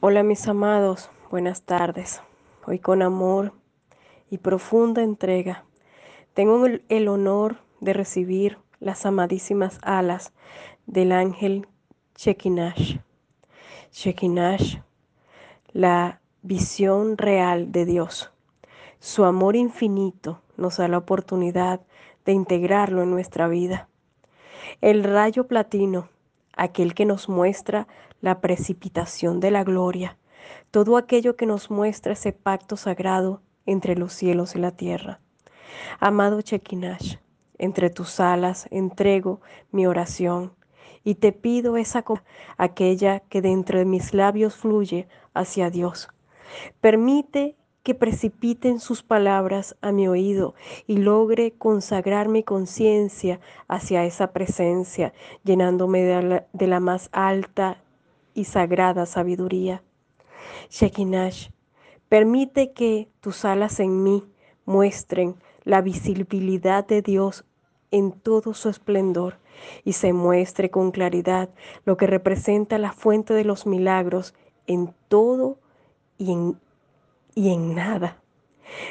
Hola mis amados, buenas tardes. Hoy con amor y profunda entrega tengo el honor de recibir las amadísimas alas del ángel Shekinash. Shekinash, la visión real de Dios. Su amor infinito nos da la oportunidad de integrarlo en nuestra vida. El rayo platino, aquel que nos muestra la precipitación de la gloria, todo aquello que nos muestra ese pacto sagrado entre los cielos y la tierra. Amado Chequinash, entre tus alas entrego mi oración y te pido esa aquella que de mis labios fluye hacia Dios. Permite que precipiten sus palabras a mi oído y logre consagrar mi conciencia hacia esa presencia, llenándome de la, más alta y sagrada sabiduría. Shekinash, permite que tus alas en mí muestren la visibilidad de Dios en todo su esplendor y se muestre con claridad lo que representa la fuente de los milagros en todo y en, y en nada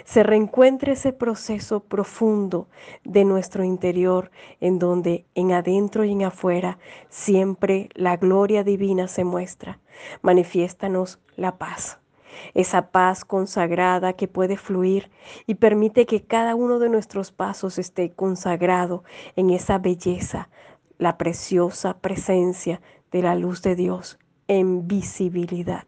se reencuentre ese proceso profundo de nuestro interior en donde en adentro y en afuera siempre la gloria divina se muestra. Manifiéstanos la paz esa paz consagrada que puede fluir y permite que cada uno de nuestros pasos esté consagrado en esa belleza, la preciosa presencia de la luz de Dios en visibilidad.